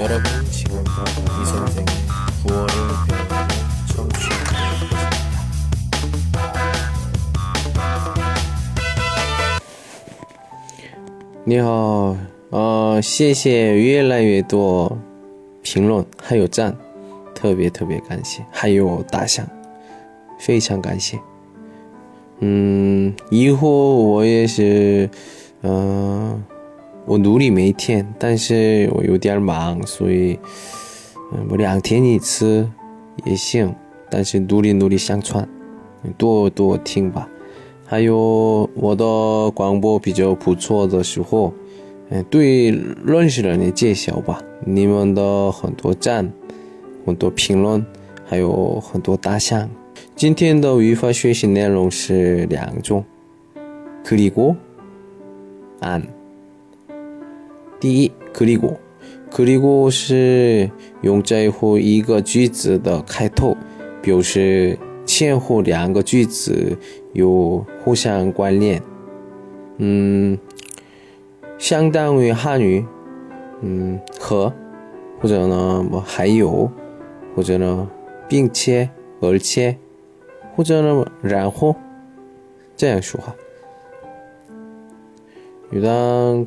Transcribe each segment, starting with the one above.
여러분 지금부터 이 선생의 구월을 배우는 청취하고 있습니다. 你好，呃，谢谢越来越多评论还有赞，特别特别感谢，还有打赏，非常感谢。嗯，以后我也是，嗯、 我努力每天，但是我有点忙，所以，嗯，我两天一次也行，但是努力努力上传，多多听吧。还有我的广播比较不错的时候，嗯，对认识人的介绍吧。你们的很多赞、很多评论，还有很多打赏。今天的语法学习内容是两种，그리고 안。 第一，그리고，그리고是用在后一个句子的开头，表示前后两个句子有互相关联。嗯，相当于汉语，嗯，和，或者呢，么还有，或者呢，并且，而且，或者呢，然后，这样说话。有当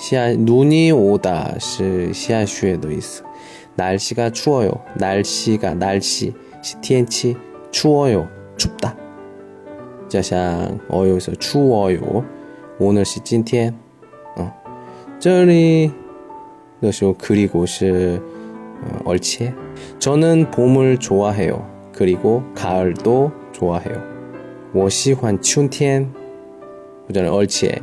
下눈이오다是下雪的意思。날씨가추워요， 날씨가 날씨是天气，추워요 춥다。 加上어여서추워요， 오늘是今天，嗯，这里的时候그리고是呃而且저는봄을좋아해요그리고가을도좋아해요我喜欢春天，或者而且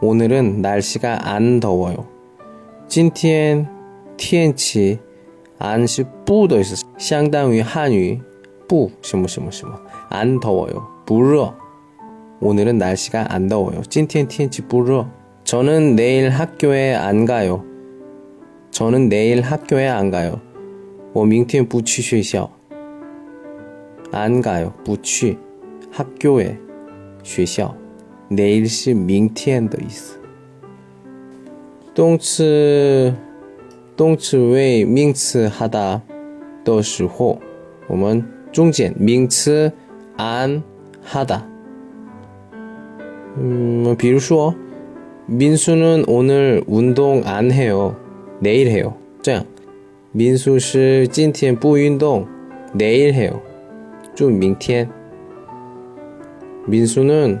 오늘은 날씨가 안 더워요。 今天天气안是不的意思，相当于汉语不什么什么什么안 더워요不热。오늘은날씨가안더워요今天天气不热。저는내일학교에안가요저는내일학교에안가요我明天不去学校。안 가요不去。학교에学校。 내일是明天的意思。动词动词为名词하다的时候，我们中间名词안하다。 嗯，比如说，민수는오늘운동안해요내일해요这样，민수是今天不运动，내일해요就明天。민수는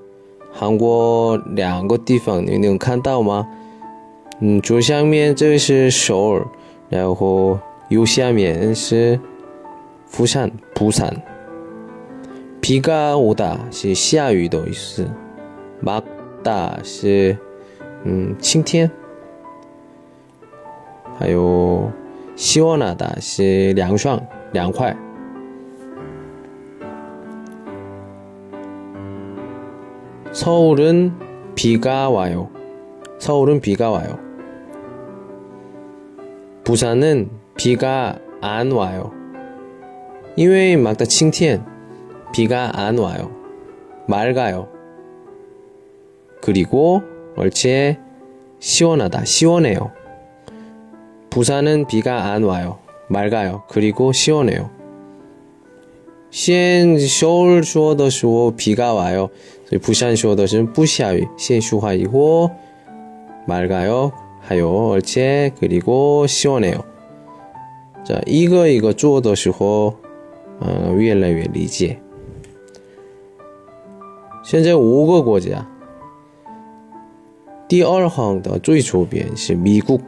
韩国两个地方你能看到吗？嗯，左下面这是首尔，然后右下面是釜山、釜山。 비가 오다 是下雨的意思 막다 是 음, 晴天还有 시원하다 是凉爽凉快 서울은 비가 와요. 서울은 비가 와요. 부산은 비가 안 와요. 因为막的晴天 비가 안 와요. 맑아요. 그리고 얼체 시원하다. 시원해요. 부산은 비가 안 와요. 맑아요. 그리고 시원해요. 先서울说的时候 비가 와요. 所以부산说的是不下雨。现说话以后 맑아요. 하요. 얼체 그리고 시원해요. 자, 이거 이거 做的时候 어, 越来越理解。现在五个国家，第二行的最左边是美国，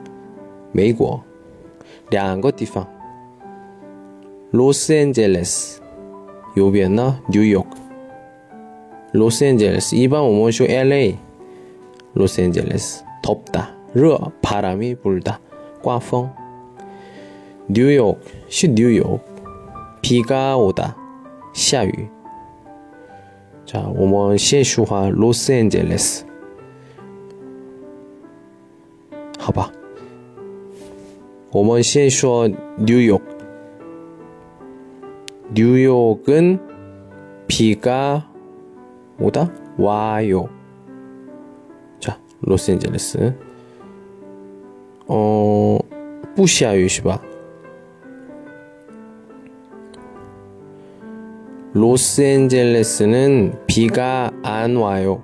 美国两个地方，洛杉矶斯，右边呢 纽约，洛杉矶斯一般我们说 LA，洛杉矶斯덥다热，바람이불 다， 刮风。纽约是纽约，비가오 다， 下雨。자, 我们先说话 로스앤젤레스. 好吧.我们先说 뉴욕. 뉴욕은 비가 오다 와요. 자, 로스앤젤레스. 어, 부시아유시바. 로스앤젤레스는 비가 안 와요.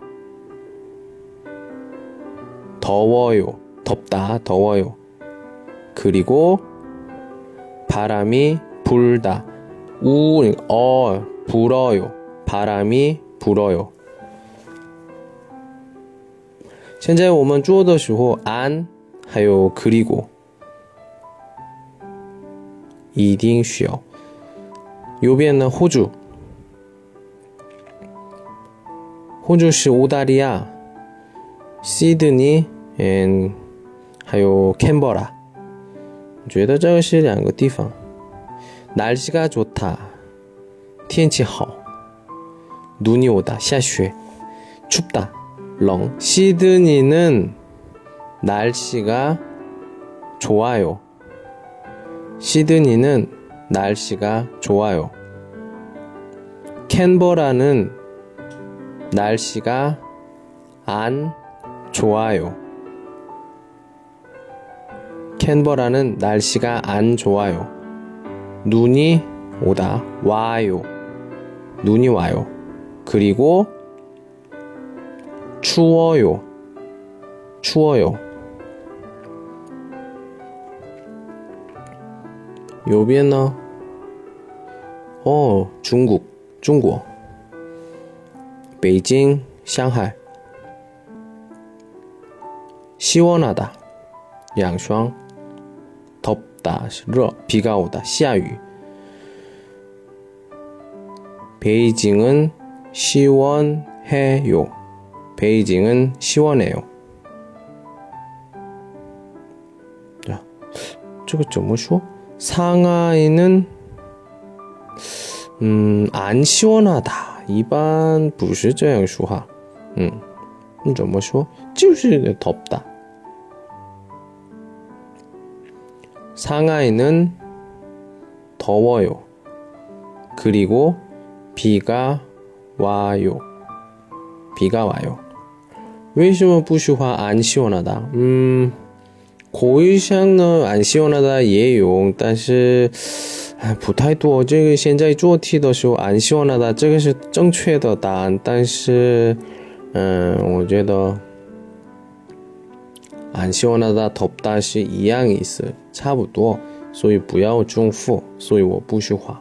더워요. 덥다, 더워요. 그리고 바람이 불다. 우, 어, 불어요. 바람이 불어요. 现在我们做的时候，安还有 그리고 一定需要。右边呢，호주 호주시 오다리아, 시드니, 还有 캔버라. 觉得这是两个地方. 날씨가 좋다. 天气好. 눈이 오다 샤슈에 춥다 렁 시드니는 날씨가 좋아요 시드니는 날씨가 좋아요 캔버라는 날씨가 안 좋아요. 캔버라는 날씨가 안 좋아요. 눈이 오다 와요. 눈이 와요. 그리고 추워요. 추워요. 요비엔나. 어, 중국, 중국. 베이징, 상하이. 시원하다. 양霜. 덥다. 러. 비가 오다. 시아유. 베이징은 시원해요. 베이징은 시원해요. 자, 저거 좀 뭐 쉬워? 상하이는 음, 안 시원하다. 이반 부시저양 수하. 음, 좀뭐 쉬워? 찌우시 덥다. 상하이는 더워요. 그리고 비가 와요. 비가 와요. 为什么不说话안 시원하다? 음, 고의상은 안 시원하다 也有，但是不太多，这个现在做题的时候按希望的，这个是正确的答案。但是，嗯，我觉得按希望的头大是一样意思，差不多，所以不要重复。所以我不说话。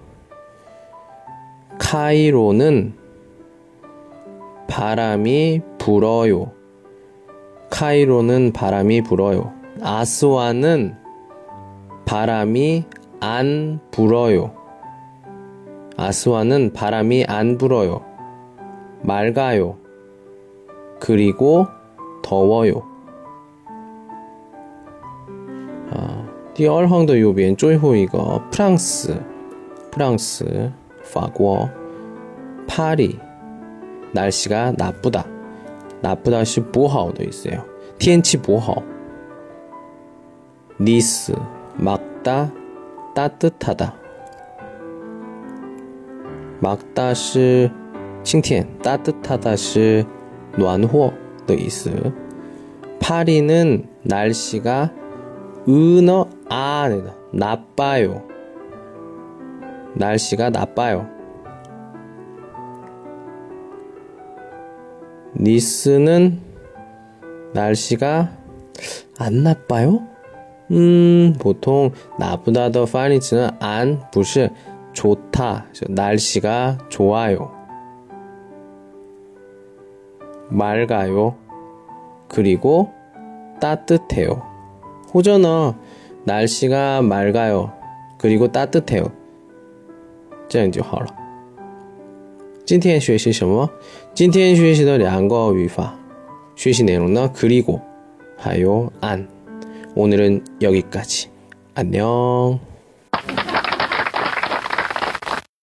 카이로는 바람이 불어요. 카이로는 바람이 불어요. 아스완은 바람이 안 불어요. 아스완은 바람이 안 불어요. 맑아요. 그리고 더워요. 아, 第二行的右边最后一个 프랑스, 프랑스, 法国, 파리. 날씨가 나쁘다. 나쁘다 시 보하오도 있어요. 텐치 보하오. 니스 막다 따뜻하다. 막다 시 칭텐 따뜻하다 시暖和도 있어. 파리는 날씨가 은어 아, 아니다. 나빠요. 날씨가 나빠요. 니스는 날씨가 안 나빠요? 음, 보통 나쁘다 더 파니츠는 안, 不是 좋다. 날씨가 좋아요. 맑아요. 그리고 따뜻해요. 호전어 날씨가 맑아요. 그리고 따뜻해요. 这样就好了。今天学习什么？ 今天学习的两个语法，学习内容呢？그리고还有안。오늘은여기까지안녕